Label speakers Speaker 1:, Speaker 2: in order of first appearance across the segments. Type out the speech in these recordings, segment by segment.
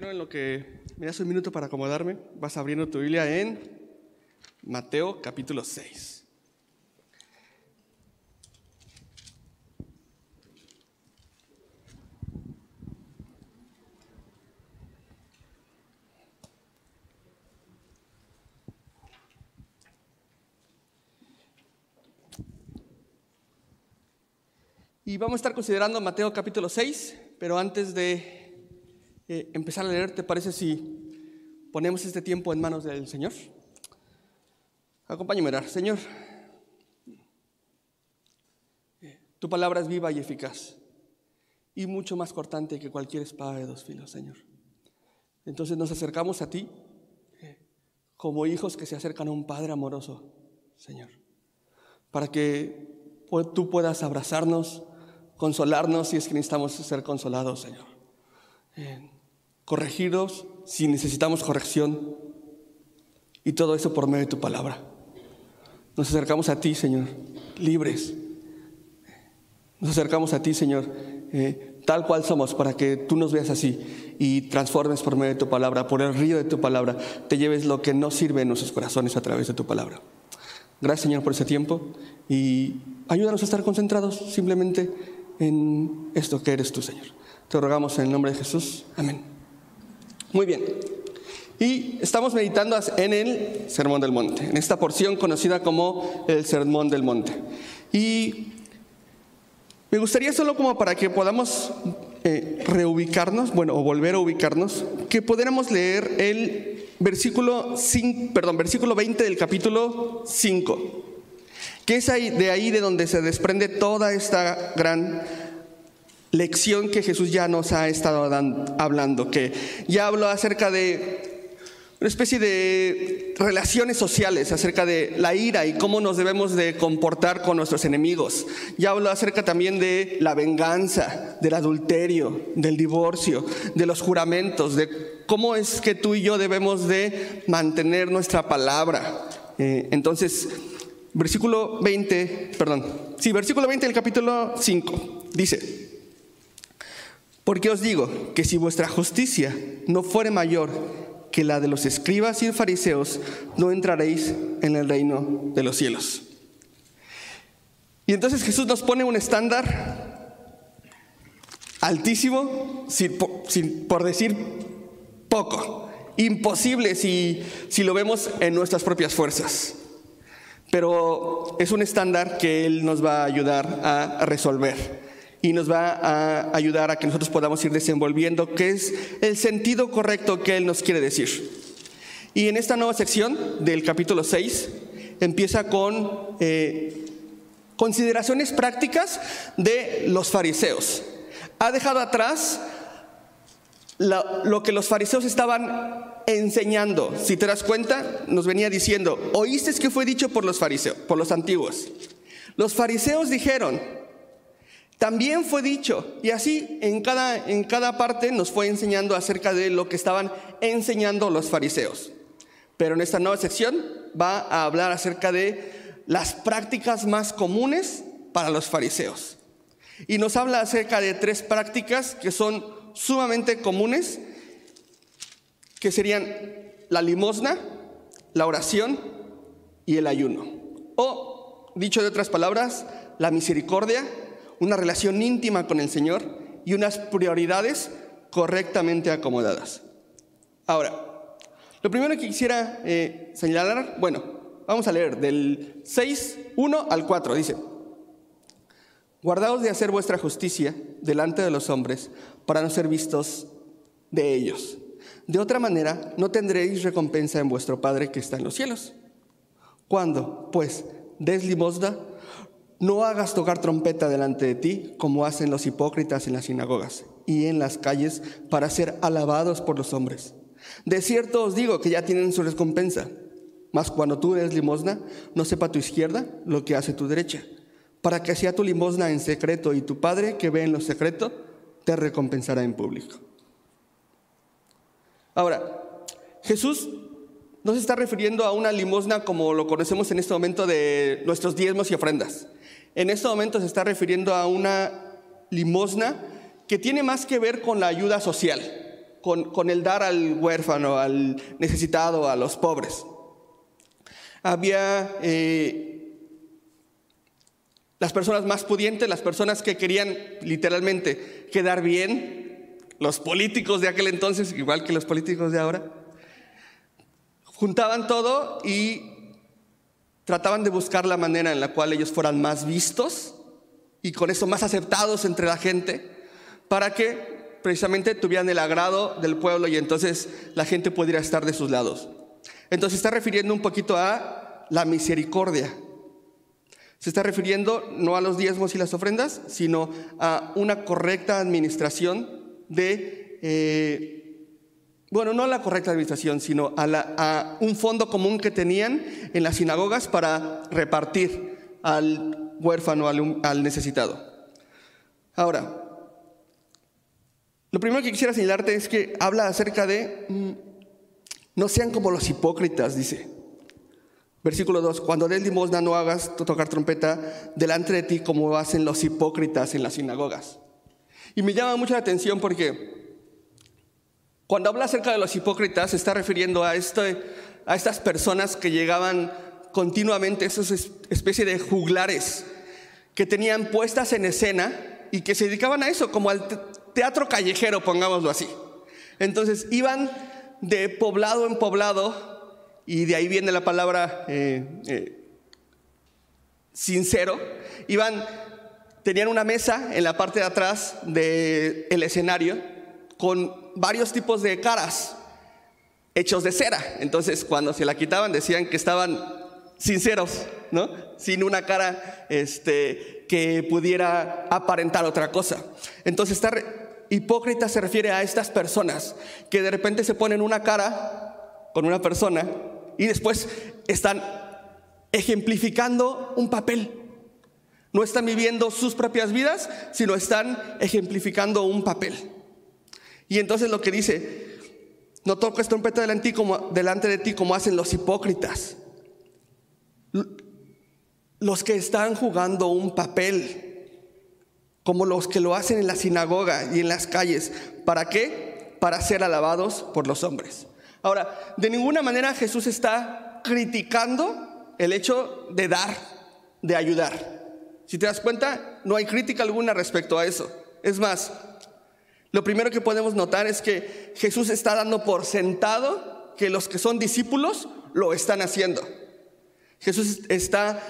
Speaker 1: no? En lo que me das un minuto para acomodarme, vas abriendo tu Biblia en Mateo capítulo 6. Y vamos a estar considerando Mateo capítulo 6, pero antes de empezar a leer, ¿te parece si ponemos este tiempo en manos del Señor? Acompáñame a orar. Señor, tu palabra es viva y eficaz y mucho más cortante que cualquier espada de dos filos, Señor. Entonces nos acercamos a ti como hijos que se acercan a un Padre amoroso, Señor, para que tú puedas abrazarnos, consolarnos si es que necesitamos ser consolados, Señor. Eh, corregidos si necesitamos corrección. Y todo eso por medio de tu palabra. Nos acercamos a ti, Señor, libres. Nos acercamos a ti, Señor, eh, tal cual somos, para que tú nos veas así y transformes por medio de tu palabra, por el río de tu palabra, te lleves lo que no sirve en nuestros corazones a través de tu palabra. Gracias, Señor, por ese tiempo y ayúdanos a estar concentrados simplemente en esto que eres tú, Señor. Te rogamos en el nombre de Jesús. Amén. Muy bien. Y estamos meditando en el Sermón del Monte, en esta porción conocida como el Sermón del Monte. Y me gustaría solo como para que podamos eh, reubicarnos, bueno, o volver a ubicarnos, que pudiéramos leer el versículo, 5, perdón, versículo 20 del capítulo 5 que es ahí, de ahí de donde se desprende toda esta gran lección que Jesús ya nos ha estado hablando, que ya habló acerca de una especie de relaciones sociales, acerca de la ira y cómo nos debemos de comportar con nuestros enemigos. Ya habló acerca también de la venganza, del adulterio, del divorcio, de los juramentos, de cómo es que tú y yo debemos de mantener nuestra palabra. Eh, entonces, versículo 20, perdón, sí, versículo 20 del capítulo 5, dice, porque os digo que si vuestra justicia no fuere mayor que la de los escribas y fariseos, no entraréis en el reino de los cielos. Y entonces Jesús nos pone un estándar altísimo, sin, por decir poco, imposible si, si lo vemos en nuestras propias fuerzas pero es un estándar que Él nos va a ayudar a resolver y nos va a ayudar a que nosotros podamos ir desenvolviendo qué es el sentido correcto que Él nos quiere decir. Y en esta nueva sección del capítulo 6 empieza con eh, consideraciones prácticas de los fariseos. Ha dejado atrás lo, que los fariseos estaban enseñando. Si te das cuenta, nos venía diciendo, oíste que fue dicho por los fariseos, por los antiguos. Los fariseos dijeron, también fue dicho, y así en cada, en cada parte nos fue enseñando acerca de lo que estaban enseñando los fariseos. Pero en esta nueva sección va a hablar acerca de las prácticas más comunes para los fariseos. Y nos habla acerca de tres prácticas que son sumamente comunes, que serían la limosna, la oración y el ayuno. O, dicho de otras palabras, la misericordia, una relación íntima con el Señor y unas prioridades correctamente acomodadas. Ahora, lo primero que quisiera eh, señalar, bueno, vamos a leer del 6, 1 al 4, dice, Guardaos de hacer vuestra justicia delante de los hombres para no ser vistos de ellos. De otra manera, no tendréis recompensa en vuestro Padre que está en los cielos. Cuando, pues, des limosna, no hagas tocar trompeta delante de ti, como hacen los hipócritas en las sinagogas y en las calles, para ser alabados por los hombres. De cierto os digo que ya tienen su recompensa. Mas cuando tú des limosna, no sepa tu izquierda lo que hace tu derecha para que sea tu limosna en secreto y tu Padre que ve en lo secreto te recompensará en público. Ahora, Jesús no se está refiriendo a una limosna como lo conocemos en este momento de nuestros diezmos y ofrendas. En este momento se está refiriendo a una limosna que tiene más que ver con la ayuda social. con, el dar al huérfano, al necesitado, a los pobres. Había eh, las personas más pudientes, las personas que querían literalmente quedar bien, los políticos de aquel entonces, igual que los políticos de ahora, juntaban todo y trataban de buscar la manera en la cual ellos fueran más vistos y con eso más aceptados entre la gente, para que precisamente tuvieran el agrado del pueblo y entonces la gente pudiera estar de sus lados. Entonces está refiriendo un poquito a la misericordia. Se está refiriendo no a los diezmos y las ofrendas, sino a una correcta administración de, eh, bueno, no a la correcta administración, sino a, un fondo común que tenían en las sinagogas para repartir al huérfano, al, al necesitado. Ahora, lo primero que quisiera señalarte es que habla acerca de mm, no sean como los hipócritas, dice. Versículo 2, cuando des limosna no hagas tocar trompeta delante de ti como hacen los hipócritas en las sinagogas. Y me llama mucho la atención porque cuando habla acerca de los hipócritas se está refiriendo a, este, estas personas que llegaban continuamente, esas especie de juglares que tenían puestas en escena y que se dedicaban a eso, como al teatro callejero, pongámoslo así. Entonces iban de poblado en poblado, y de ahí viene la palabra eh, eh, sincero, iban, tenían una mesa en la parte de atrás del escenario con varios tipos de caras hechos de cera. Entonces cuando se la quitaban decían que estaban sinceros, ¿no? Sin una cara este, que pudiera aparentar otra cosa. Entonces está Hipócrita se refiere a estas personas que de repente se ponen una cara con una persona y después están ejemplificando un papel. No están viviendo sus propias vidas, sino están ejemplificando un papel. Y entonces lo que dice, no toques trompeta delante de ti como, hacen los hipócritas. Los que están jugando un papel como los que lo hacen en la sinagoga y en las calles. ¿Para qué? Para ser alabados por los hombres. Ahora, de ninguna manera Jesús está criticando el hecho de dar, de ayudar. Si te das cuenta, no hay crítica alguna respecto a eso. Es más, lo primero que podemos notar es que Jesús está dando por sentado que los que son discípulos lo están haciendo. Jesús está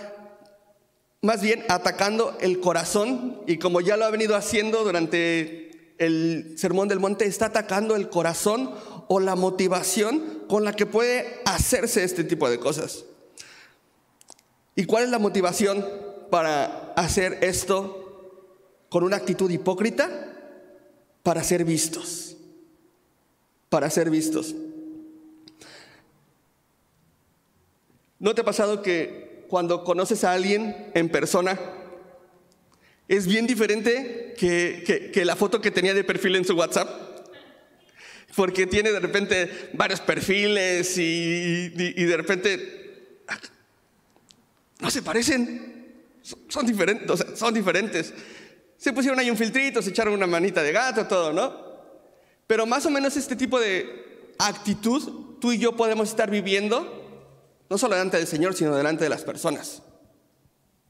Speaker 1: más bien atacando el corazón y como ya lo ha venido haciendo durante el Sermón del Monte, está atacando el corazón o la motivación con la que puede hacerse este tipo de cosas. ¿Y cuál es la motivación para hacer esto con una actitud hipócrita? Para ser vistos. Para ser vistos. ¿No te ha pasado que cuando conoces a alguien en persona es bien diferente que, la foto que tenía de perfil en su WhatsApp. Porque tiene de repente varios perfiles y, de repente no se parecen, son, diferentes, son diferentes. Se pusieron ahí un filtrito, se echaron una manita de gato, todo, ¿no? Pero más o menos este tipo de actitud tú y yo podemos estar viviendo no solo delante del Señor, sino delante de las personas,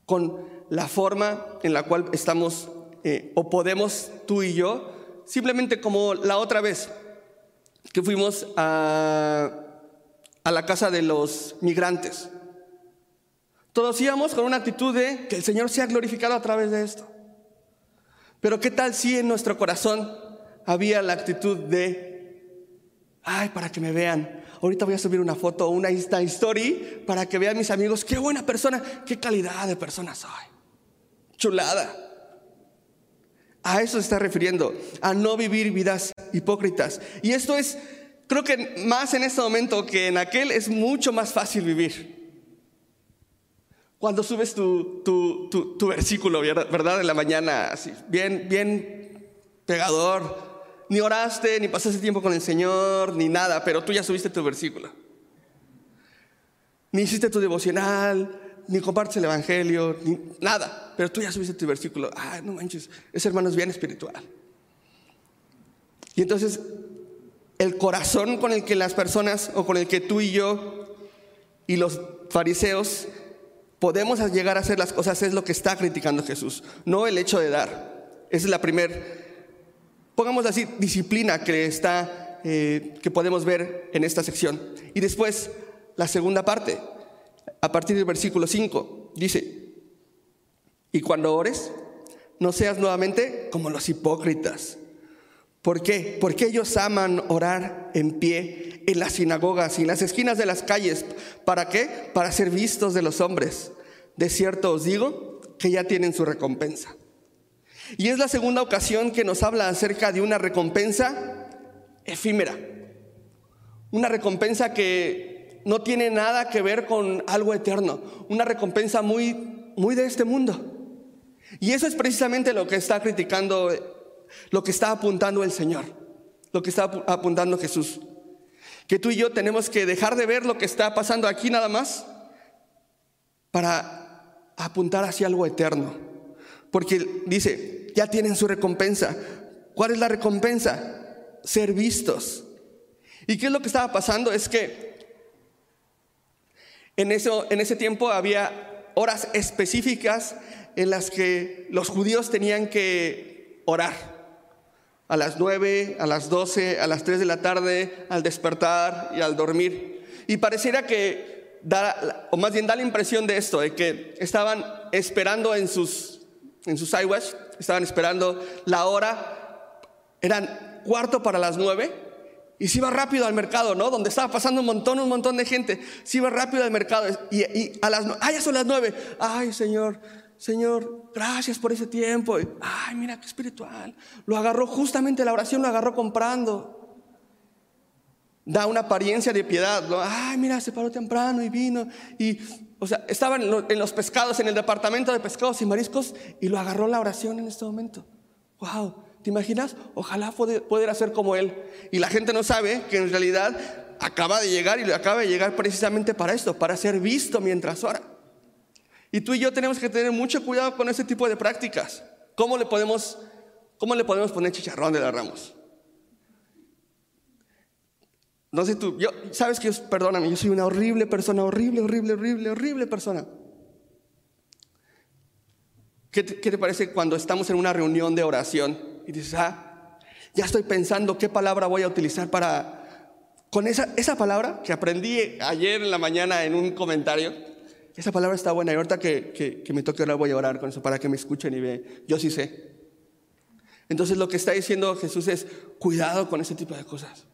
Speaker 1: con la forma en la cual estamos eh, o podemos tú y yo, simplemente como la otra vez que fuimos a, a la casa de los migrantes. Todos íbamos con una actitud de que el Señor sea glorificado a través de esto. Pero ¿qué tal si en nuestro corazón había la actitud de, ay, para que me vean, ahorita voy a subir una foto una Insta Story para que vean mis amigos qué buena persona, qué calidad de persona soy. Chulada. A eso se está refiriendo, a no vivir vidas hipócritas. Y esto es, creo que más en este momento que en aquel es mucho más fácil vivir. Cuando subes tu, tu versículo, ¿verdad? En la mañana, así, bien, bien pegador, ni oraste, ni pasaste tiempo con el Señor, ni nada, pero tú ya subiste tu versículo. Ni hiciste tu devocional, ni compartes el Evangelio, ni nada, pero tú ya subiste tu versículo. Ah, no manches, ese hermano es bien espiritual. Y entonces el corazón con el que las personas o con el que tú y yo y los fariseos podemos llegar a hacer las cosas es lo que está criticando Jesús, no el hecho de dar. Esa es la primera, pongamos así, disciplina que está, eh, que podemos ver en esta sección. Y después, la segunda parte, a partir del versículo 5, dice, y cuando ores, no seas nuevamente como los hipócritas. ¿Por qué? Porque ellos aman orar en pie en las sinagogas y en las esquinas de las calles. ¿Para qué? Para ser vistos de los hombres. De cierto os digo que ya tienen su recompensa. Y es la segunda ocasión que nos habla acerca de una recompensa efímera. Una recompensa que no tiene nada que ver con algo eterno. Una recompensa muy, muy de este mundo. Y eso es precisamente lo que está criticando, lo que está apuntando el Señor, lo que está apuntando Jesús que tú y yo tenemos que dejar de ver lo que está pasando aquí nada más para apuntar hacia algo eterno. Porque dice, ya tienen su recompensa. ¿Cuál es la recompensa? Ser vistos. ¿Y qué es lo que estaba pasando? Es que en, eso, en ese tiempo había horas específicas en las que los judíos tenían que orar a las 9, a las 12, a las 3 de la tarde, al despertar y al dormir. Y pareciera que, da, o más bien da la impresión de esto, de que estaban esperando en sus, en sus iWatch, estaban esperando la hora, eran cuarto para las 9, y se iba rápido al mercado, ¿no? Donde estaba pasando un montón, un montón de gente. Se iba rápido al mercado. Y, y a las, ah, ya son las nueve. Ay, Señor, Señor, gracias por ese tiempo. Ay, mira qué espiritual. Lo agarró justamente la oración, lo agarró comprando. Da una apariencia de piedad. Ay, mira, se paró temprano y vino. Y, o sea, estaban en los pescados, en el departamento de pescados y mariscos, y lo agarró la oración en este momento. Wow, ¿te imaginas? Ojalá poder hacer como él. Y la gente no sabe que en realidad acaba de llegar y acaba de llegar precisamente para esto, para ser visto mientras ora. Y tú y yo tenemos que tener mucho cuidado con ese tipo de prácticas. ¿Cómo le podemos, cómo le podemos poner chicharrón de las ramos? No sé tú, sabes que, perdóname, yo soy una horrible persona, horrible, horrible, horrible, horrible persona. ¿Qué te, ¿Qué te, parece cuando estamos en una reunión de oración y dices, ah, ya estoy pensando qué palabra voy a utilizar para, con esa, esa palabra que aprendí ayer en la mañana en un comentario, esa palabra está buena y ahorita que, me toque ahora voy a orar con eso para que me escuchen y vean. Yo sí sé. Entonces lo que está diciendo Jesús es, cuidado con ese tipo de cosas.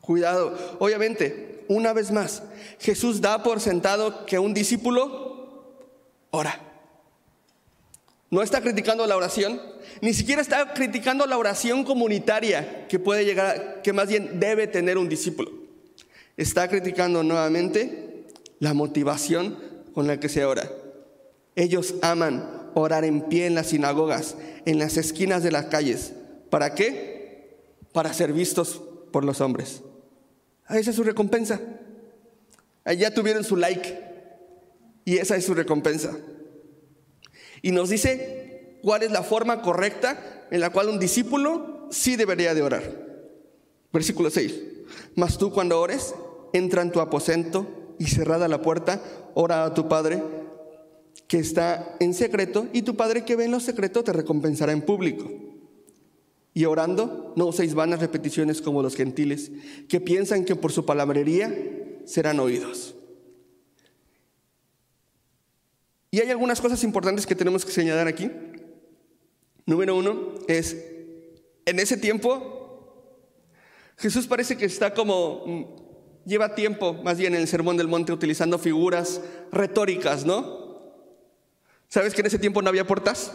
Speaker 1: Cuidado. Obviamente, una vez más, Jesús da por sentado que un discípulo ora. No está criticando la oración, ni siquiera está criticando la oración comunitaria que puede llegar, que más bien debe tener un discípulo. Está criticando nuevamente la motivación con la que se ora. Ellos aman orar en pie en las sinagogas, en las esquinas de las calles. ¿Para qué? Para ser vistos por los hombres. Ah, esa es su recompensa. Ya tuvieron su like y esa es su recompensa. Y nos dice cuál es la forma correcta en la cual un discípulo sí debería de orar. Versículo 6. Mas tú cuando ores, entra en tu aposento y cerrada la puerta, ora a tu Padre que está en secreto y tu Padre que ve en lo secreto te recompensará en público. Y orando, no uséis vanas repeticiones como los gentiles, que piensan que por su palabrería serán oídos. Y hay algunas cosas importantes que tenemos que señalar aquí. Número uno es, en ese tiempo, Jesús parece que está como lleva tiempo, más bien en el Sermón del Monte, utilizando figuras retóricas, ¿no? ¿Sabes que en ese tiempo no había puertas?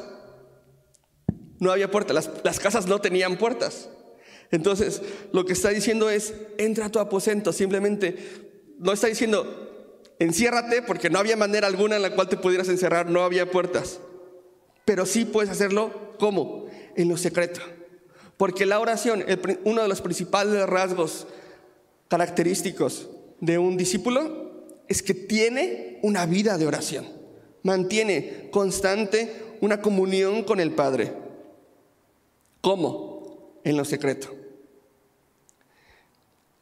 Speaker 1: No había puertas, las, casas no tenían puertas. Entonces, lo que está diciendo es, entra a tu aposento, simplemente, no está diciendo, enciérrate, porque no había manera alguna en la cual te pudieras encerrar, no había puertas. Pero sí puedes hacerlo, ¿cómo? En lo secreto. Porque la oración, uno de los principales rasgos característicos de un discípulo es que tiene una vida de oración, mantiene constante una comunión con el Padre. ¿Cómo? En lo secreto.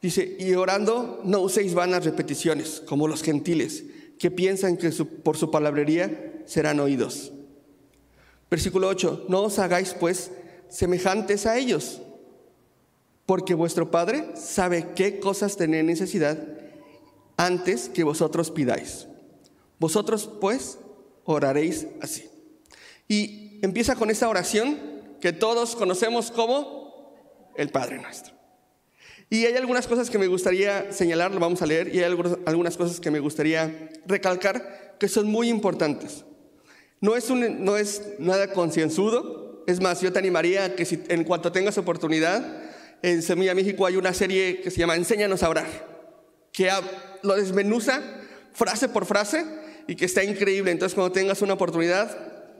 Speaker 1: Dice, y orando no uséis vanas repeticiones, como los gentiles, que piensan que por su palabrería serán oídos. Versículo 8, no os hagáis pues semejantes a ellos, porque vuestro Padre sabe qué cosas tenéis necesidad antes que vosotros pidáis. Vosotros pues oraréis así. Y empieza con esta oración que todos conocemos como el Padre nuestro. Y hay algunas cosas que me gustaría señalar, lo vamos a leer, y hay algunas cosas que me gustaría recalcar que son muy importantes. No es, un, no es nada concienzudo, es más, yo te animaría que si en cuanto tengas oportunidad, en Semilla México hay una serie que se llama Enséñanos a orar, que lo desmenuza frase por frase y que está increíble. Entonces, cuando tengas una oportunidad,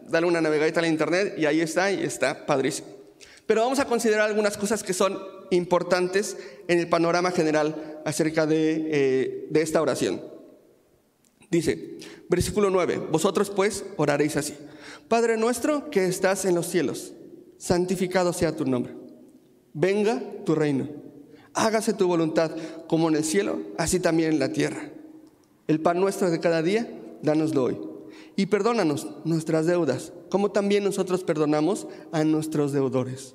Speaker 1: dale una navegadita a la internet y ahí está, y está padrísimo. Pero vamos a considerar algunas cosas que son importantes en el panorama general acerca de, eh, esta oración. Dice, versículo 9, vosotros pues oraréis así. Padre nuestro que estás en los cielos, santificado sea tu nombre. Venga tu reino. Hágase tu voluntad como en el cielo, así también en la tierra. El pan nuestro de cada día, dánoslo hoy. Y perdónanos nuestras deudas, como también nosotros perdonamos a nuestros deudores.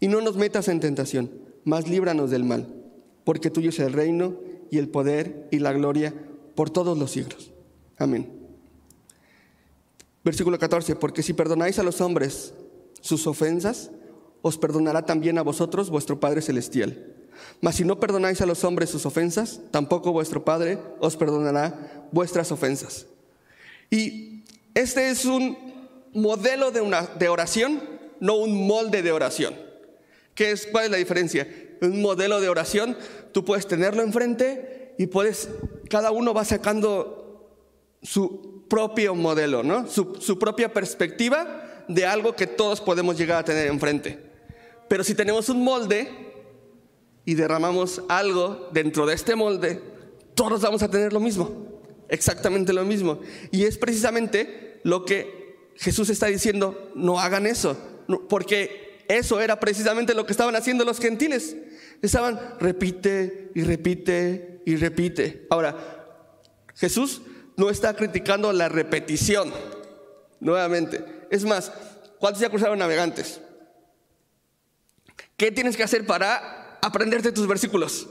Speaker 1: Y no nos metas en tentación, mas líbranos del mal, porque tuyo es el reino y el poder y la gloria por todos los siglos. Amén. Versículo 14, porque si perdonáis a los hombres sus ofensas, os perdonará también a vosotros vuestro Padre Celestial. Mas si no perdonáis a los hombres sus ofensas, tampoco vuestro Padre os perdonará vuestras ofensas. Y este es un modelo de, una, de oración, no un molde de oración. ¿Qué es, ¿Cuál es la diferencia? Un modelo de oración, tú puedes tenerlo enfrente y puedes, cada uno va sacando su propio modelo, ¿no? Su, su propia perspectiva de algo que todos podemos llegar a tener enfrente. Pero si tenemos un molde y derramamos algo dentro de este molde, todos vamos a tener lo mismo exactamente lo mismo. Y es precisamente lo que Jesús está diciendo, no hagan eso, porque eso era precisamente lo que estaban haciendo los gentiles. Estaban repite y repite y repite. Ahora, Jesús no está criticando la repetición, nuevamente. Es más, ¿cuántos ya cruzaron navegantes? ¿Qué tienes que hacer para aprenderte tus versículos?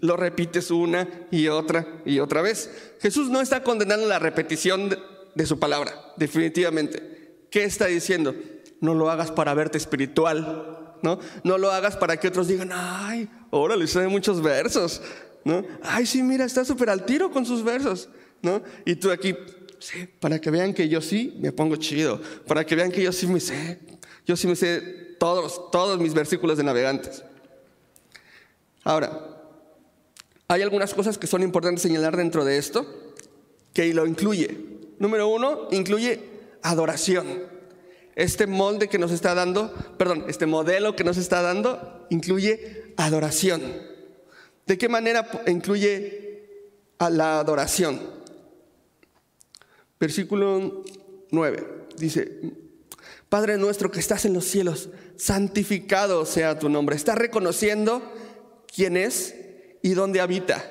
Speaker 1: lo repites una y otra y otra vez. Jesús no está condenando la repetición de, su palabra, definitivamente. ¿Qué está diciendo? No lo hagas para verte espiritual, ¿no? No lo hagas para que otros digan, ay, órale, sabe muchos versos, ¿no? Ay, sí, mira, está súper al tiro con sus versos, ¿no? Y tú aquí, sí, para que vean que yo sí me pongo chido, para que vean que yo sí me sé, yo sí me sé todos, todos mis versículos de navegantes. Ahora, hay algunas cosas que son importantes señalar dentro de esto, que lo incluye. Número uno, incluye adoración. Este molde que nos está dando, perdón, este modelo que nos está dando, incluye adoración. ¿De qué manera incluye a la adoración? Versículo 9 dice, Padre nuestro que estás en los cielos, santificado sea tu nombre. Está reconociendo quién es y dónde habita.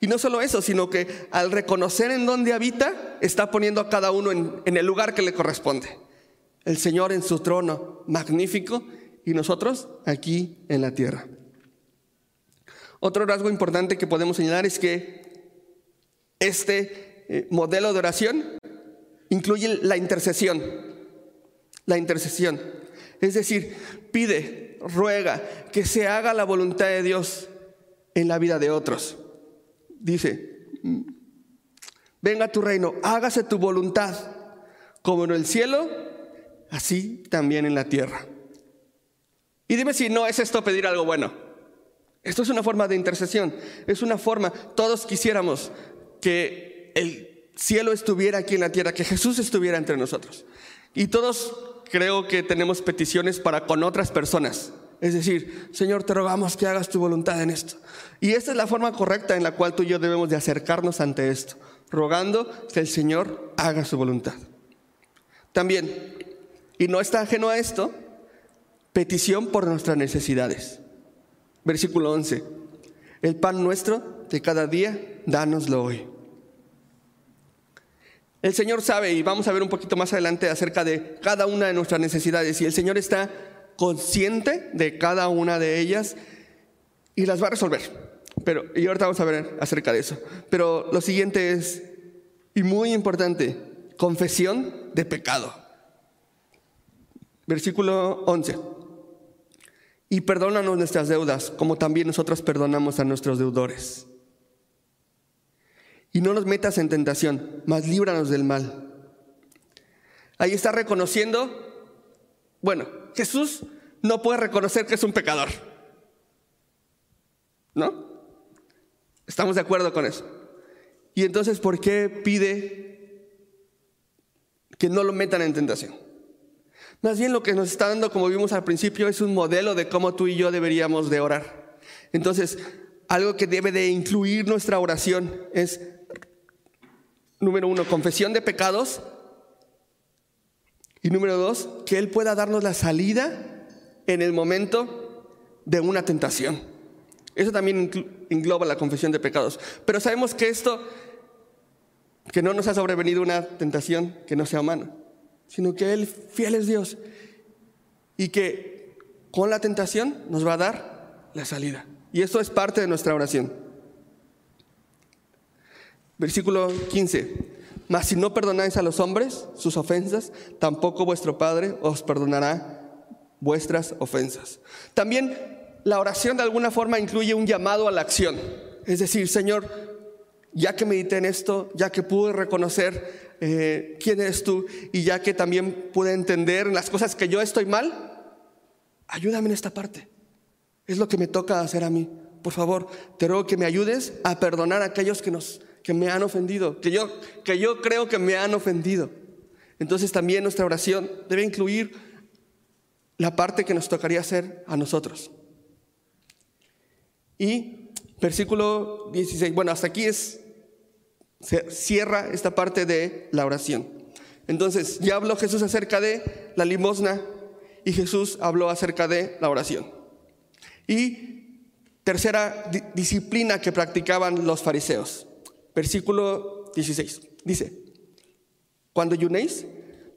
Speaker 1: Y no solo eso, sino que al reconocer en dónde habita, está poniendo a cada uno en, el lugar que le corresponde. El Señor en su trono magnífico y nosotros aquí en la tierra. Otro rasgo importante que podemos señalar es que este eh, modelo de oración incluye la intercesión. La intercesión. Es decir, pide, ruega que se haga la voluntad de Dios en la vida de otros. Dice, venga tu reino, hágase tu voluntad, como en el cielo, así también en la tierra. Y dime si no es esto pedir algo bueno. Esto es una forma de intercesión, es una forma, todos quisiéramos que el cielo estuviera aquí en la tierra, que Jesús estuviera entre nosotros. Y todos creo que tenemos peticiones para con otras personas. Es decir, Señor, te rogamos que hagas tu voluntad en esto. Y esta es la forma correcta en la cual tú y yo debemos de acercarnos ante esto, rogando que el Señor haga su voluntad. También, y no está ajeno a esto, petición por nuestras necesidades. Versículo 11. El pan nuestro de cada día, dánoslo hoy. El Señor sabe, y vamos a ver un poquito más adelante acerca de cada una de nuestras necesidades, y el Señor está consciente de cada una de ellas y las va a resolver. Pero, y ahorita vamos a ver acerca de eso. Pero lo siguiente es, y muy importante, confesión de pecado. Versículo 11. Y perdónanos nuestras deudas, como también nosotros perdonamos a nuestros deudores. Y no nos metas en tentación, mas líbranos del mal. Ahí está reconociendo, bueno, Jesús no puede reconocer que es un pecador. ¿No? Estamos de acuerdo con eso. Y entonces, ¿por qué pide que no lo metan en tentación? Más bien lo que nos está dando, como vimos al principio, es un modelo de cómo tú y yo deberíamos de orar. Entonces, algo que debe de incluir nuestra oración es número uno, confesión de pecados. Y número dos, que Él pueda darnos la salida en el momento de una tentación. Eso también engloba la confesión de pecados. Pero sabemos que esto, que no nos ha sobrevenido una tentación que no sea humana, sino que Él, fiel es Dios, y que con la tentación nos va a dar la salida. Y esto es parte de nuestra oración. Versículo 15. Mas si no perdonáis a los hombres sus ofensas, tampoco vuestro Padre os perdonará vuestras ofensas. También la oración de alguna forma incluye un llamado a la acción. Es decir, Señor, ya que medité en esto, ya que pude reconocer eh, quién eres tú y ya que también pude entender las cosas que yo estoy mal, ayúdame en esta parte. Es lo que me toca hacer a mí. Por favor, te ruego que me ayudes a perdonar a aquellos que nos que me han ofendido, que yo, que yo creo que me han ofendido. Entonces también nuestra oración debe incluir la parte que nos tocaría hacer a nosotros. Y versículo 16, bueno, hasta aquí es, se cierra esta parte de la oración. Entonces, ya habló Jesús acerca de la limosna y Jesús habló acerca de la oración. Y tercera disciplina que practicaban los fariseos. Versículo 16. Dice, cuando ayunéis,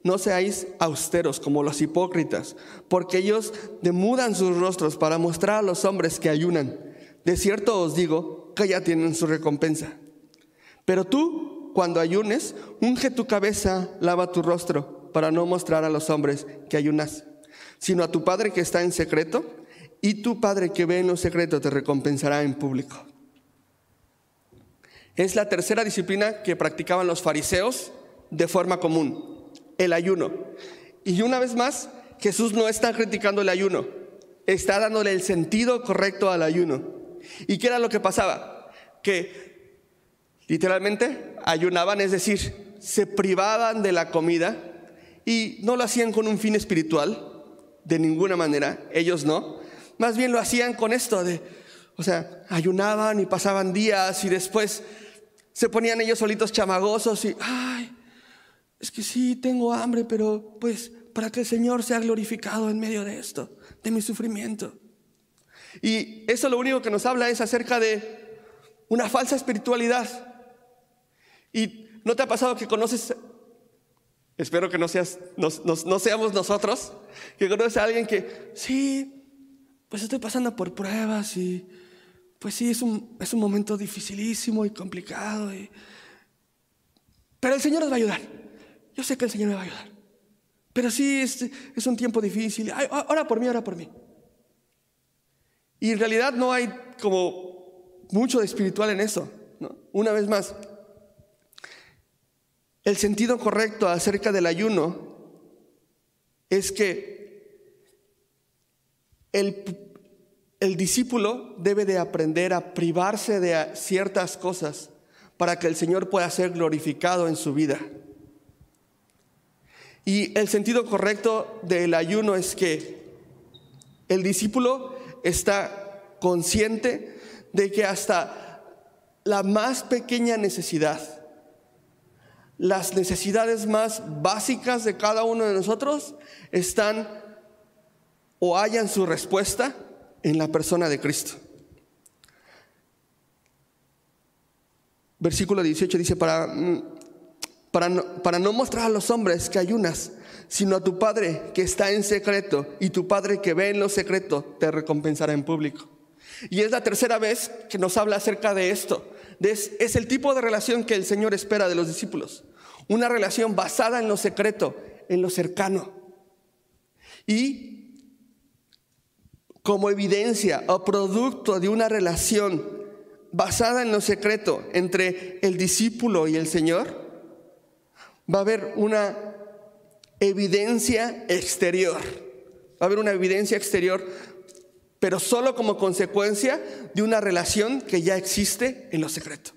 Speaker 1: no seáis austeros como los hipócritas, porque ellos demudan sus rostros para mostrar a los hombres que ayunan. De cierto os digo que ya tienen su recompensa. Pero tú, cuando ayunes, unge tu cabeza, lava tu rostro, para no mostrar a los hombres que ayunas, sino a tu Padre que está en secreto, y tu Padre que ve en lo secreto te recompensará en público. Es la tercera disciplina que practicaban los fariseos de forma común, el ayuno. Y una vez más, Jesús no está criticando el ayuno, está dándole el sentido correcto al ayuno. ¿Y qué era lo que pasaba? Que literalmente ayunaban, es decir, se privaban de la comida y no lo hacían con un fin espiritual, de ninguna manera, ellos no. Más bien lo hacían con esto de, o sea, ayunaban y pasaban días y después se ponían ellos solitos chamagosos y, ay, es que sí, tengo hambre, pero pues para que el Señor sea glorificado en medio de esto, de mi sufrimiento. Y eso lo único que nos habla es acerca de una falsa espiritualidad. Y ¿no te ha pasado que conoces, espero que no, seas, no, no seamos nosotros, que conoces a alguien que, sí, pues estoy pasando por pruebas y pues sí, es un, es un momento dificilísimo y complicado. Pero el Señor nos va a ayudar. Yo sé que el Señor me va a ayudar. Pero sí, es, es un tiempo difícil. Ay, ora por mí, ora por mí. Y en realidad no hay como mucho de espiritual en eso. Una vez más, el sentido correcto acerca del ayuno es que el el discípulo debe de aprender a privarse de ciertas cosas para que el Señor pueda ser glorificado en su vida. Y el sentido correcto del ayuno es que el discípulo está consciente de que hasta la más pequeña necesidad, las necesidades más básicas de cada uno de nosotros están o hallan su respuesta en la persona de Cristo. Versículo 18 dice, para, para, no, mostrar a los hombres que ayunas, sino a tu Padre que está en secreto, y tu Padre que ve en lo secreto te recompensará en público. Y es la tercera vez que nos habla acerca de esto. Es, es el tipo de relación que el Señor espera de los discípulos. Una relación basada en lo secreto, en lo cercano. Y como evidencia o producto de una relación basada en lo secreto entre el discípulo y el Señor, va a haber una evidencia exterior. Va a haber una evidencia exterior, pero solo como consecuencia de una relación que ya existe en lo secreto.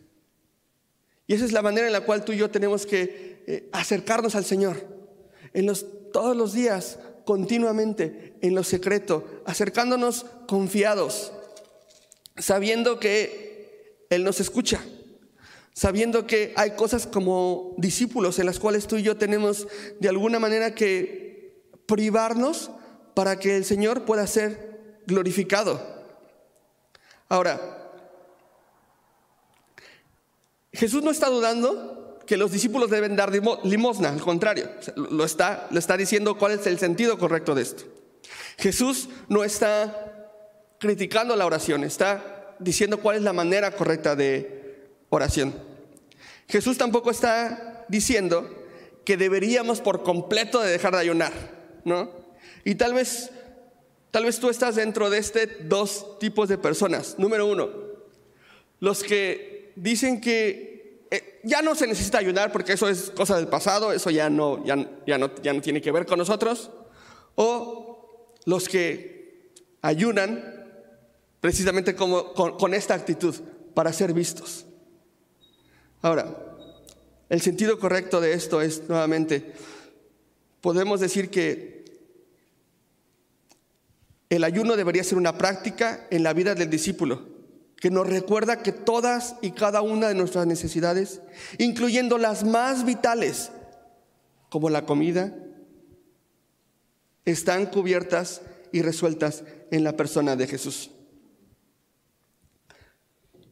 Speaker 1: Y esa es la manera en la cual tú y yo tenemos que eh, acercarnos al Señor. En los, todos los días, continuamente, en lo secreto, acercándonos confiados, sabiendo que Él nos escucha sabiendo que hay cosas como discípulos en las cuales tú y yo tenemos de alguna manera que privarnos para que el Señor pueda ser glorificado. Ahora, Jesús no está dudando que los discípulos deben dar limosna, al contrario, lo está, lo está diciendo cuál es el sentido correcto de esto. Jesús no está criticando la oración, está diciendo cuál es la manera correcta de, oración. Jesús tampoco está diciendo que deberíamos por completo de dejar de ayunar, ¿no? Y tal vez, tal vez tú estás dentro de este dos tipos de personas. Número uno, los que dicen que eh, ya no se necesita ayunar porque eso es cosa del pasado, eso ya no, ya, no, ya no tiene que ver con nosotros. O los que ayunan precisamente como, con esta actitud para ser vistos. Ahora, el sentido correcto de esto es, nuevamente, podemos decir que el ayuno debería ser una práctica en la vida del discípulo, que nos recuerda que todas y cada una de nuestras necesidades, incluyendo las más vitales, como la comida, están cubiertas y resueltas en la persona de Jesús.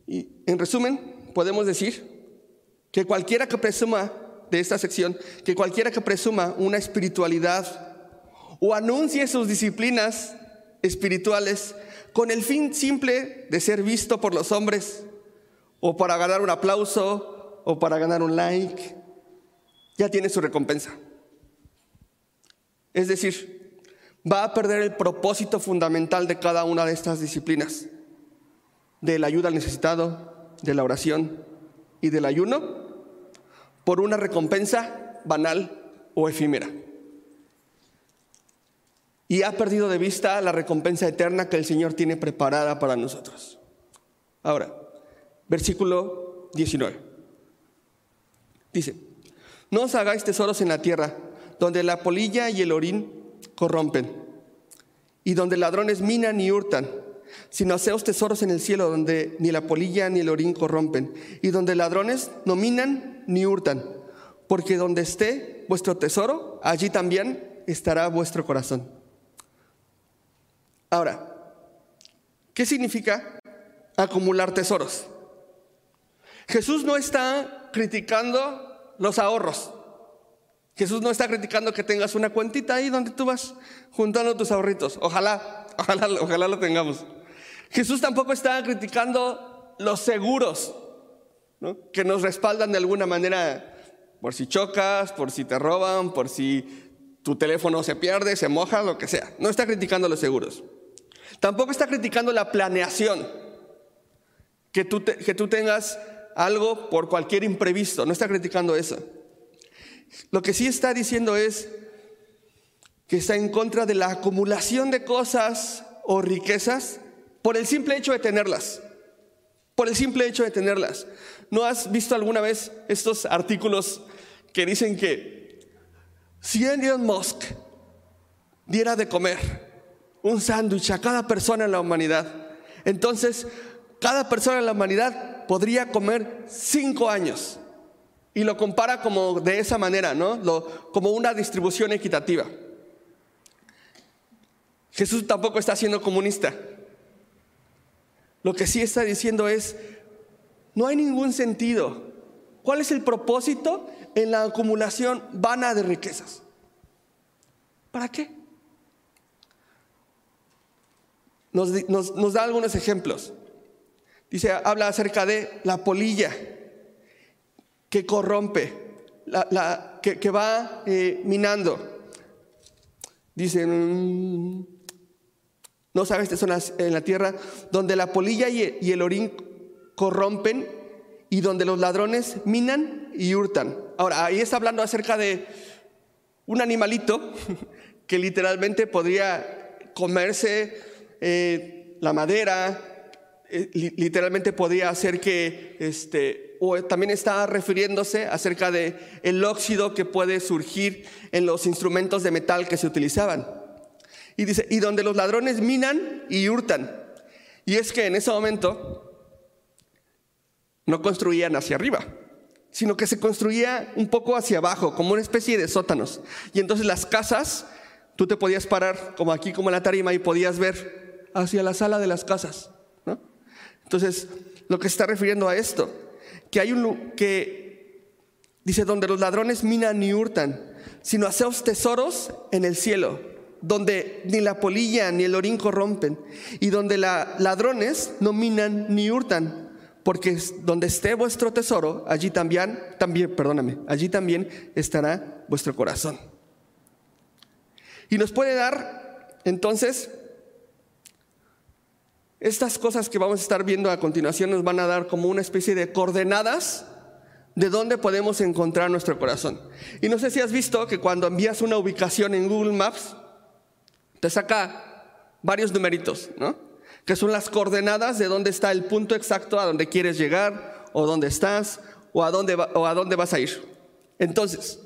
Speaker 1: Y en resumen, podemos decir que cualquiera que presuma de esta sección, que cualquiera que presuma una espiritualidad o anuncie sus disciplinas espirituales con el fin simple de ser visto por los hombres o para ganar un aplauso o para ganar un like, ya tiene su recompensa. Es decir, va a perder el propósito fundamental de cada una de estas disciplinas, de la ayuda al necesitado, de la oración, y del ayuno por una recompensa banal o efímera. Y ha perdido de vista la recompensa eterna que el Señor tiene preparada para nosotros. Ahora, versículo 19. Dice, no os hagáis tesoros en la tierra, donde la polilla y el orín corrompen, y donde ladrones minan y hurtan sino haceos tesoros en el cielo donde ni la polilla ni el orín corrompen, y donde ladrones no minan ni hurtan, porque donde esté vuestro tesoro, allí también estará vuestro corazón. Ahora, ¿qué significa acumular tesoros? Jesús no está criticando los ahorros. Jesús no está criticando que tengas una cuentita ahí donde tú vas juntando tus ahorritos. Ojalá, ojalá, ojalá lo tengamos. Jesús tampoco está criticando los seguros, que nos respaldan de alguna manera por si chocas, por si te roban, por si tu teléfono se pierde, se moja, lo que sea. No está criticando los seguros. Tampoco está criticando la planeación, que tú, que tú tengas algo por cualquier imprevisto. No está criticando eso. Lo que sí está diciendo es que está en contra de la acumulación de cosas o riquezas por el simple hecho de tenerlas. Por el simple hecho de tenerlas. ¿No has visto alguna vez estos artículos que dicen que si Elon Musk diera de comer un sándwich a cada persona en la humanidad, entonces cada persona en la humanidad podría comer cinco años? Y lo compara como de esa manera, ¿no? como una distribución equitativa. Jesús tampoco está siendo comunista. Lo que sí está diciendo es, no hay ningún sentido. ¿Cuál es el propósito en la acumulación vana de riquezas? ¿Para qué? Nos, da algunos ejemplos. Dice, habla acerca de la polilla que corrompe, la, que, va eh, minando. Dice, mm, no sabes, zonas en la tierra donde la polilla y el orín corrompen y donde los ladrones minan y hurtan. Ahora, ahí está hablando acerca de un animalito que literalmente podría comerse eh, la madera, eh, literalmente podría hacer que, este, o también está refiriéndose acerca de el óxido que puede surgir en los instrumentos de metal que se utilizaban. Y dice, y donde los ladrones minan y hurtan. Y es que en ese momento no construían hacia arriba, sino que se construía un poco hacia abajo, como una especie de sótanos. Y entonces las casas, tú te podías parar como aquí, como en la tarima, y podías ver hacia la sala de las casas. Entonces, lo que se está refiriendo a esto, que hay un que dice donde los ladrones minan ni hurtan, sino haceos tesoros en el cielo, donde ni la polilla ni el orín corrompen, y donde la, ladrones no minan ni hurtan porque donde esté vuestro tesoro, allí también, también, perdóname, allí también estará vuestro corazón. Y nos puede dar, entonces, estas cosas que vamos a estar viendo a continuación nos van a dar como una especie de coordenadas de dónde podemos encontrar nuestro corazón. Y no sé si has visto que cuando envías una ubicación en Google Maps, te saca varios numeritos, ¿no? que son las coordenadas de dónde está el punto exacto a donde quieres llegar, o dónde estás, o a dónde, o a dónde vas a ir. Entonces,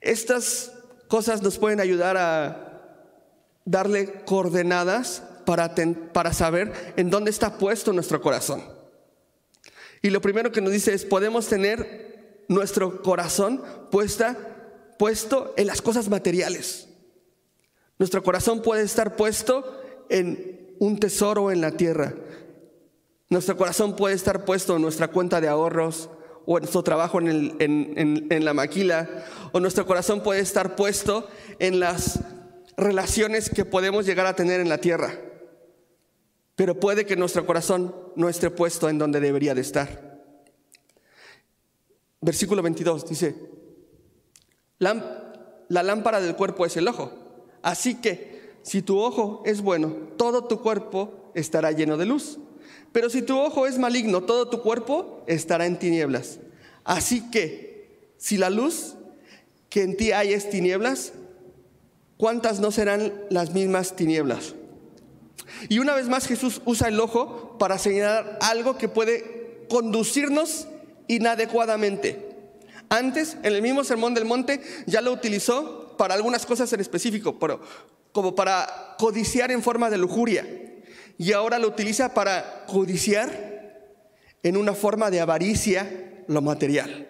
Speaker 1: estas cosas nos pueden ayudar a darle coordenadas para, para saber en dónde está puesto nuestro corazón. Y lo primero que nos dice es, podemos tener nuestro corazón puesta, puesto en las cosas materiales. Nuestro corazón puede estar puesto en un tesoro en la tierra. Nuestro corazón puede estar puesto en nuestra cuenta de ahorros o en nuestro trabajo en, la maquila, o nuestro corazón puede estar puesto en las relaciones que podemos llegar a tener en la tierra. Pero puede que nuestro corazón no esté puesto en donde debería de estar. Versículo 22 dice, la lámpara del cuerpo es el ojo. Así que si tu ojo es bueno, todo tu cuerpo estará lleno de luz. Pero si tu ojo es maligno, todo tu cuerpo estará en tinieblas. Así que, si la luz que en ti hay es tinieblas, ¿cuántas no serán las mismas tinieblas? Y una vez más Jesús usa el ojo para señalar algo que puede conducirnos inadecuadamente. Antes, en el mismo Sermón del Monte, ya lo utilizó para algunas cosas en específico, pero como para codiciar en forma de lujuria. Y ahora lo utiliza para codiciar en una forma de avaricia lo material.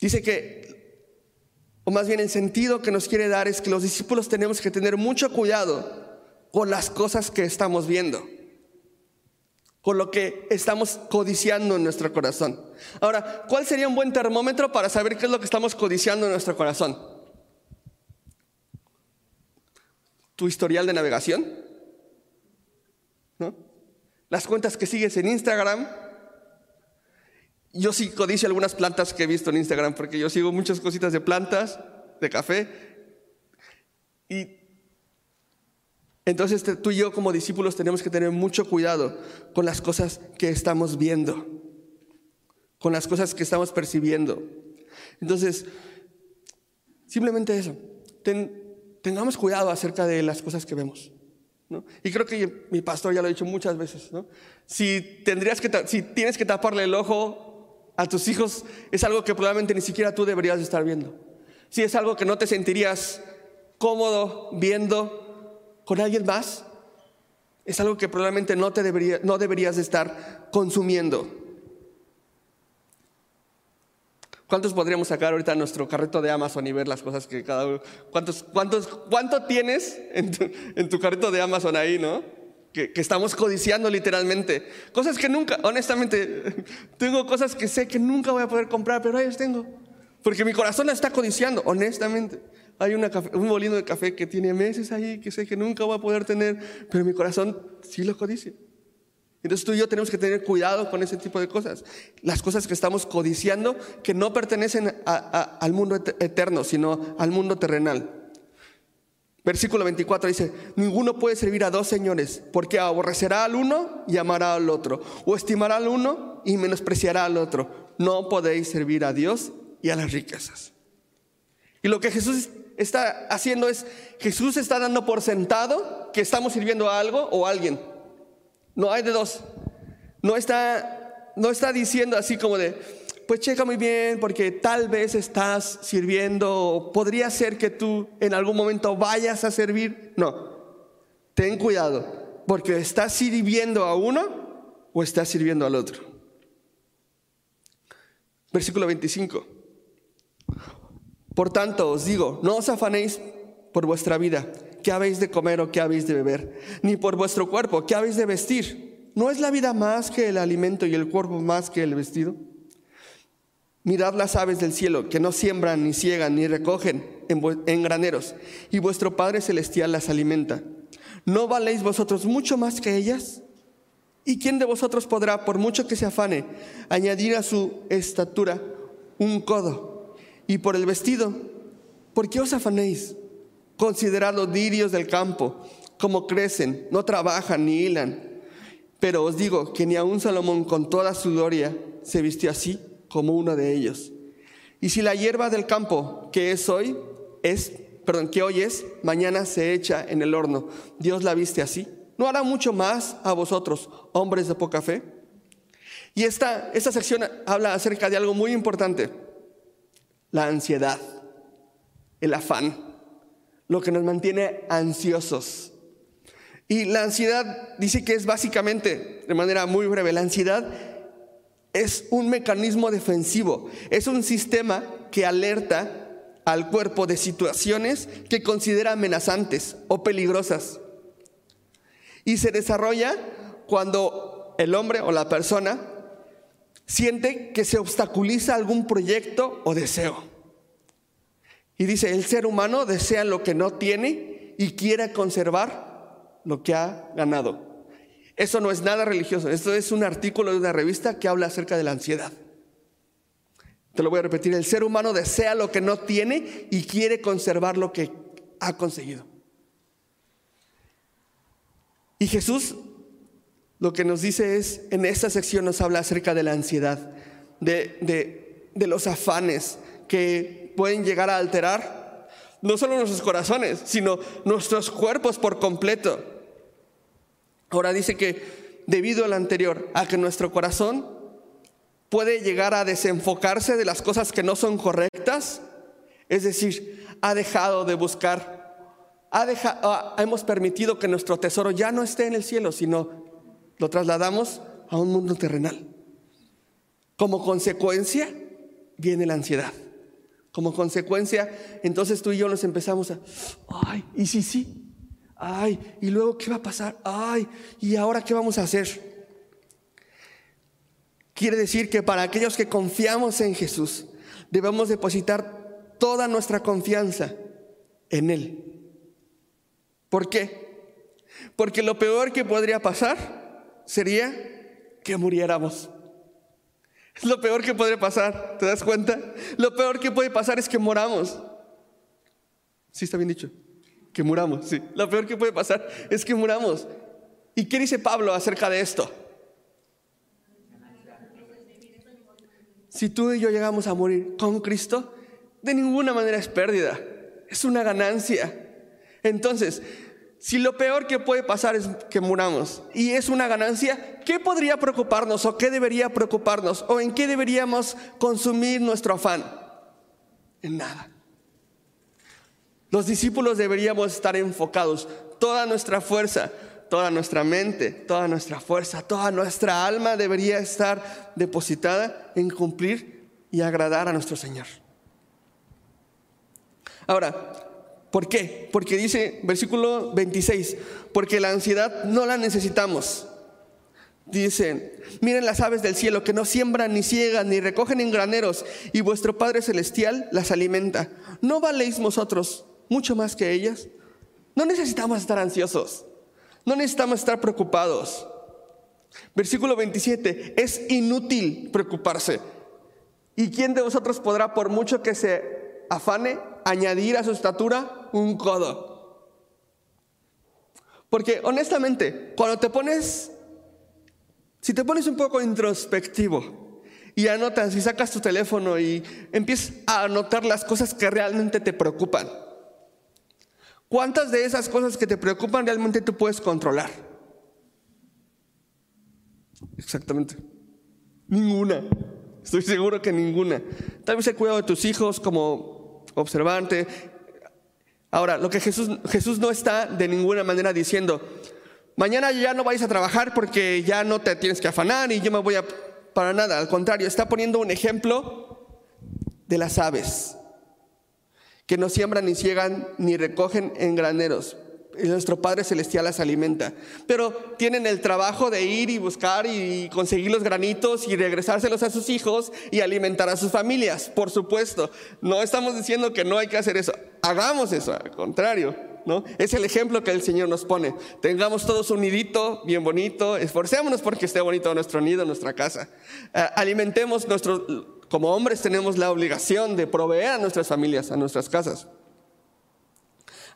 Speaker 1: Dice que, o más bien el sentido que nos quiere dar es que los discípulos tenemos que tener mucho cuidado con las cosas que estamos viendo, con lo que estamos codiciando en nuestro corazón. Ahora, ¿cuál sería un buen termómetro para saber qué es lo que estamos codiciando en nuestro corazón? tu historial de navegación, ¿no? Las cuentas que sigues en Instagram. Yo sí codicio algunas plantas que he visto en Instagram, porque yo sigo muchas cositas de plantas, de café. Y entonces tú y yo como discípulos tenemos que tener mucho cuidado con las cosas que estamos viendo, con las cosas que estamos percibiendo. Entonces, simplemente eso. Ten, tengamos cuidado acerca de las cosas que vemos. Y creo que mi pastor ya lo ha dicho muchas veces. Si, tendrías que, si tienes que taparle el ojo a tus hijos, es algo que probablemente ni siquiera tú deberías estar viendo. Si es algo que no te sentirías cómodo viendo con alguien más, es algo que probablemente no, te debería, no deberías estar consumiendo. ¿Cuántos podríamos sacar ahorita nuestro carrito de Amazon y ver las cosas que cada uno... ¿Cuántos, cuántos, ¿Cuánto tienes en tu, en tu carrito de Amazon ahí, no? Que, estamos codiciando literalmente. Cosas que nunca, honestamente, tengo cosas que sé que nunca voy a poder comprar, pero ahí las tengo. Porque mi corazón la está codiciando, honestamente. Hay un molino de café que tiene meses ahí, que sé que nunca voy a poder tener, pero mi corazón sí lo codicia. Entonces tú y yo tenemos que tener cuidado con ese tipo de cosas. Las cosas que estamos codiciando que no pertenecen al mundo eterno, sino al mundo terrenal. Versículo 24 dice, ninguno puede servir a dos señores, porque aborrecerá al uno y amará al otro, o estimará al uno y menospreciará al otro. No podéis servir a Dios y a las riquezas. Y lo que Jesús está haciendo es, Jesús está dando por sentado que estamos sirviendo a algo o a alguien. No hay de dos. No está, no está diciendo así como de, pues checa muy bien porque tal vez estás sirviendo, podría ser que tú en algún momento vayas a servir. No, ten cuidado porque estás sirviendo a uno o estás sirviendo al otro. Versículo 25. Por tanto os digo, no os afanéis por vuestra vida ¿qué habéis de comer o qué habéis de beber? Ni por vuestro cuerpo, ¿qué habéis de vestir? ¿No es la vida más que el alimento y el cuerpo más que el vestido? Mirad las aves del cielo, que no siembran, ni ciegan, ni recogen en, graneros, y vuestro Padre Celestial las alimenta. ¿No valéis vosotros mucho más que ellas? ¿Y quién de vosotros podrá, por mucho que se afane, añadir a su estatura un codo? Y por el vestido, ¿por qué os afanéis? Considerad los lirios del campo, como crecen, no trabajan ni hilan. Pero os digo que ni aun Salomón con toda su gloria se vistió así como uno de ellos. Y si la hierba del campo que es hoy es, perdón, que hoy es, mañana se echa en el horno, Dios la viste así. ¿No hará mucho más a vosotros, hombres de poca fe? Y esta, esta sección habla acerca de algo muy importante, la ansiedad, el afán lo que nos mantiene ansiosos. Y la ansiedad dice que es básicamente, de manera muy breve, la ansiedad es un mecanismo defensivo, es un sistema que alerta al cuerpo de situaciones que considera amenazantes o peligrosas. Y se desarrolla cuando el hombre o la persona siente que se obstaculiza algún proyecto o deseo. Y dice, el ser humano desea lo que no tiene y quiere conservar lo que ha ganado. Eso no es nada religioso, esto es un artículo de una revista que habla acerca de la ansiedad. Te lo voy a repetir, el ser humano desea lo que no tiene y quiere conservar lo que ha conseguido. Y Jesús lo que nos dice es, en esta sección nos habla acerca de la ansiedad, de, de, de los afanes que pueden llegar a alterar no solo nuestros corazones, sino nuestros cuerpos por completo. Ahora dice que debido al anterior, a que nuestro corazón puede llegar a desenfocarse de las cosas que no son correctas, es decir, ha dejado de buscar, ha dejado, hemos permitido que nuestro tesoro ya no esté en el cielo, sino lo trasladamos a un mundo terrenal. Como consecuencia viene la ansiedad. Como consecuencia, entonces tú y yo nos empezamos a, ay, ¿y si sí? Ay, ¿y luego qué va a pasar? Ay, ¿y ahora qué vamos a hacer? Quiere decir que para aquellos que confiamos en Jesús, debemos depositar toda nuestra confianza en Él. ¿Por qué? Porque lo peor que podría pasar sería que muriéramos. Es lo peor que puede pasar, ¿te das cuenta? Lo peor que puede pasar es que moramos. Sí, está bien dicho. Que muramos, sí. Lo peor que puede pasar es que muramos. ¿Y qué dice Pablo acerca de esto? Si tú y yo llegamos a morir con Cristo, de ninguna manera es pérdida, es una ganancia. Entonces, si lo peor que puede pasar es que muramos y es una ganancia, ¿qué podría preocuparnos o qué debería preocuparnos o en qué deberíamos consumir nuestro afán? En nada. Los discípulos deberíamos estar enfocados, toda nuestra fuerza, toda nuestra mente, toda nuestra fuerza, toda nuestra alma debería estar depositada en cumplir y agradar a nuestro Señor. Ahora, ¿por qué? Porque dice versículo 26, porque la ansiedad no la necesitamos. Dicen, miren las aves del cielo que no siembran ni ciegan ni recogen en graneros y vuestro Padre Celestial las alimenta. ¿No valéis vosotros mucho más que ellas? No necesitamos estar ansiosos, no necesitamos estar preocupados. Versículo 27, es inútil preocuparse. ¿Y quién de vosotros podrá, por mucho que se afane, añadir a su estatura un codo? Porque honestamente, cuando te pones si te pones un poco introspectivo y anotas y sacas tu teléfono y empiezas a anotar las cosas que realmente te preocupan, ¿cuántas de esas cosas que te preocupan realmente tú puedes controlar? Exactamente. Ninguna. Estoy seguro que ninguna. Tal vez el cuidado de tus hijos como observante. Ahora, lo que Jesús, Jesús no está de ninguna manera diciendo, Mañana ya no vais a trabajar porque ya no te tienes que afanar y yo me voy a... Para nada, al contrario, está poniendo un ejemplo de las aves, que no siembran ni ciegan ni recogen en graneros. Y nuestro Padre Celestial las alimenta. Pero tienen el trabajo de ir y buscar y conseguir los granitos y regresárselos a sus hijos y alimentar a sus familias, por supuesto. No estamos diciendo que no hay que hacer eso. Hagamos eso, al contrario. Es el ejemplo que el Señor nos pone. Tengamos todos un nidito bien bonito, esforcémonos porque esté bonito nuestro nido, nuestra casa. Eh, alimentemos nuestros, como hombres tenemos la obligación de proveer a nuestras familias, a nuestras casas.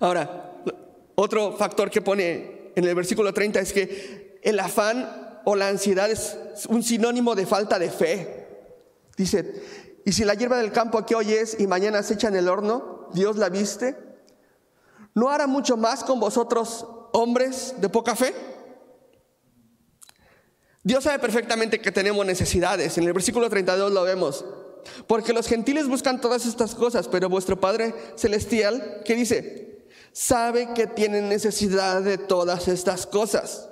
Speaker 1: Ahora, otro factor que pone en el versículo 30 es que el afán o la ansiedad es un sinónimo de falta de fe. Dice, y si la hierba del campo aquí hoy es y mañana se echa en el horno, Dios la viste, ¿no hará mucho más con vosotros, hombres de poca fe? Dios sabe perfectamente que tenemos necesidades. En el versículo 32 lo vemos. Porque los gentiles buscan todas estas cosas, pero vuestro Padre Celestial, ¿qué dice? Sabe que tienen necesidad de todas estas cosas.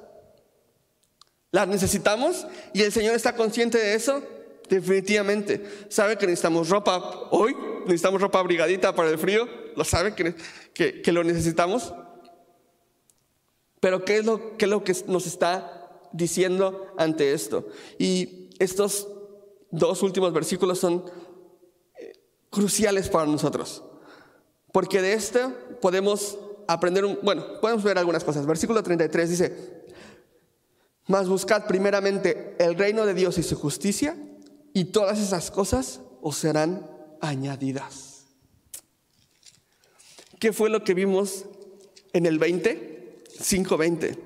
Speaker 1: ¿Las necesitamos? ¿Y el Señor está consciente de eso? Definitivamente. ¿Sabe que necesitamos ropa hoy? ¿Necesitamos ropa abrigadita para el frío? ¿Lo sabe que, que, lo necesitamos? Pero ¿qué es, lo, ¿qué es lo que nos está diciendo ante esto? Y estos dos últimos versículos son eh, cruciales para nosotros. Porque de esto podemos aprender, un, bueno, podemos ver algunas cosas. Versículo 33 dice, mas buscad primeramente el reino de Dios y su justicia y todas esas cosas os serán añadidas. ¿Qué fue lo que vimos en el 20? 5.20.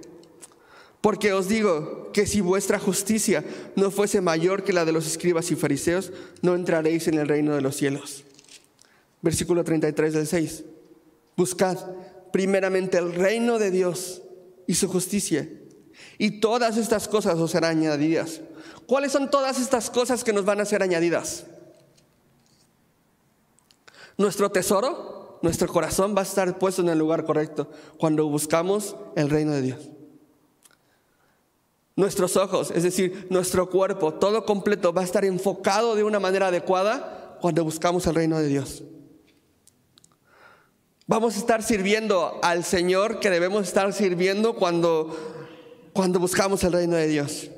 Speaker 1: Porque os digo que si vuestra justicia no fuese mayor que la de los escribas y fariseos, no entraréis en el reino de los cielos. Versículo 33 del 6. Buscad primeramente el reino de Dios y su justicia, y todas estas cosas os serán añadidas. ¿Cuáles son todas estas cosas que nos van a ser añadidas? Nuestro tesoro, nuestro corazón va a estar puesto en el lugar correcto cuando buscamos el reino de Dios. Nuestros ojos, es decir, nuestro cuerpo, todo completo va a estar enfocado de una manera adecuada cuando buscamos el reino de Dios. Vamos a estar sirviendo al Señor que debemos estar sirviendo cuando, cuando buscamos el reino de Dios.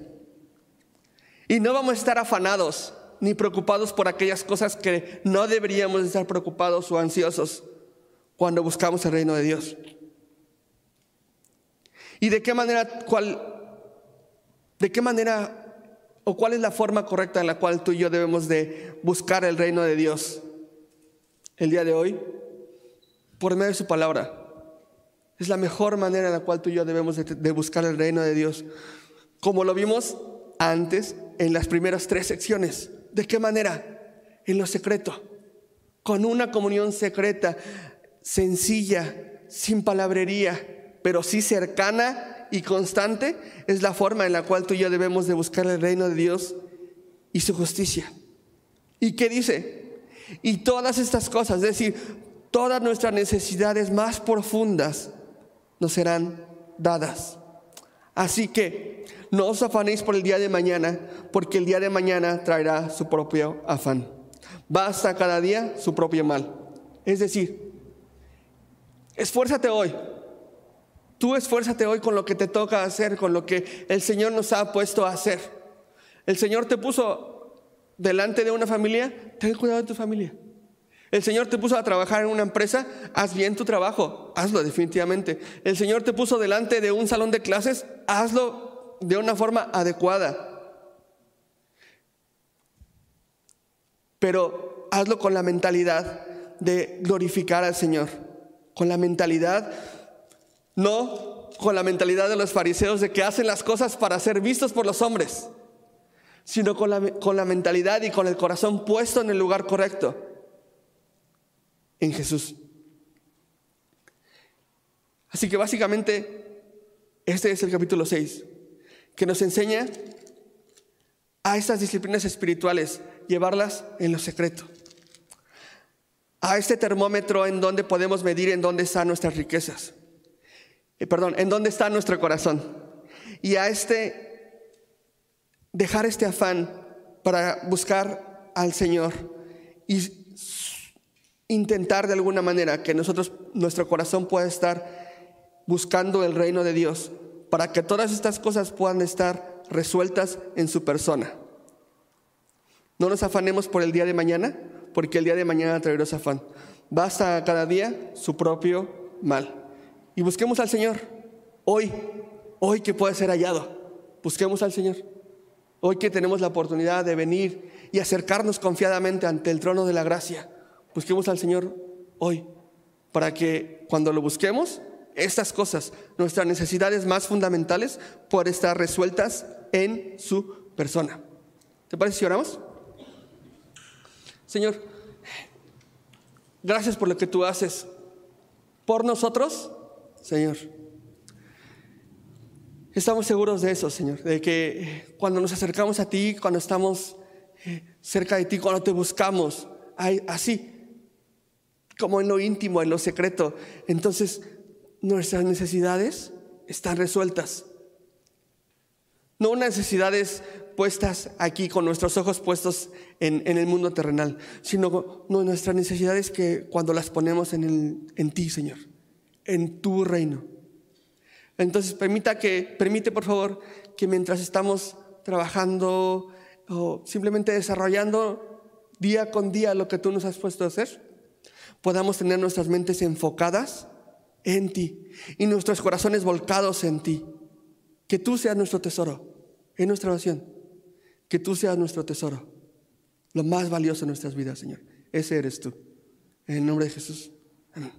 Speaker 1: Y no vamos a estar afanados ni preocupados por aquellas cosas que no deberíamos estar preocupados o ansiosos cuando buscamos el reino de Dios. ¿Y de qué manera, cuál, de qué manera o cuál es la forma correcta en la cual tú y yo debemos de buscar el reino de Dios el día de hoy? Por medio de su palabra. Es la mejor manera en la cual tú y yo debemos de, buscar el reino de Dios. Como lo vimos antes en las primeras tres secciones. ¿De qué manera? En lo secreto, con una comunión secreta, sencilla, sin palabrería, pero sí cercana y constante, es la forma en la cual tú y yo debemos de buscar el reino de Dios y su justicia. ¿Y qué dice? Y todas estas cosas, es decir, todas nuestras necesidades más profundas nos serán dadas. Así que no os afanéis por el día de mañana, porque el día de mañana traerá su propio afán. Basta cada día su propio mal. Es decir, esfuérzate hoy. Tú esfuérzate hoy con lo que te toca hacer, con lo que el Señor nos ha puesto a hacer. El Señor te puso delante de una familia, ten cuidado de tu familia. El Señor te puso a trabajar en una empresa, haz bien tu trabajo, hazlo definitivamente. El Señor te puso delante de un salón de clases, hazlo de una forma adecuada. Pero hazlo con la mentalidad de glorificar al Señor, con la mentalidad, no con la mentalidad de los fariseos de que hacen las cosas para ser vistos por los hombres, sino con la, con la mentalidad y con el corazón puesto en el lugar correcto en Jesús. Así que básicamente este es el capítulo 6, que nos enseña a estas disciplinas espirituales, llevarlas en lo secreto. A este termómetro en donde podemos medir en dónde están nuestras riquezas. Eh, perdón, en dónde está nuestro corazón. Y a este dejar este afán para buscar al Señor y intentar de alguna manera que nosotros, nuestro corazón pueda estar buscando el reino de Dios para que todas estas cosas puedan estar resueltas en su persona. No nos afanemos por el día de mañana, porque el día de mañana traerá afán. Basta cada día su propio mal. Y busquemos al Señor hoy, hoy que puede ser hallado. Busquemos al Señor. Hoy que tenemos la oportunidad de venir y acercarnos confiadamente ante el trono de la gracia Busquemos al Señor hoy para que cuando lo busquemos, estas cosas, nuestras necesidades más fundamentales, puedan estar resueltas en su persona. ¿Te parece si oramos? Señor, gracias por lo que tú haces por nosotros, Señor. Estamos seguros de eso, Señor, de que cuando nos acercamos a ti, cuando estamos eh, cerca de ti, cuando te buscamos, así como en lo íntimo, en lo secreto. Entonces, nuestras necesidades están resueltas. No unas necesidades puestas aquí con nuestros ojos puestos en, el mundo terrenal, sino nuestras necesidades que cuando las ponemos en, en ti, Señor, en tu reino. Entonces, permita que, permite por favor que mientras estamos trabajando o simplemente desarrollando día con día lo que tú nos has puesto a hacer, podamos tener nuestras mentes enfocadas en ti y nuestros corazones volcados en ti. Que tú seas nuestro tesoro en nuestra oración. Que tú seas nuestro tesoro, lo más valioso en nuestras vidas, Señor. Ese eres tú. En el nombre de Jesús. Amén.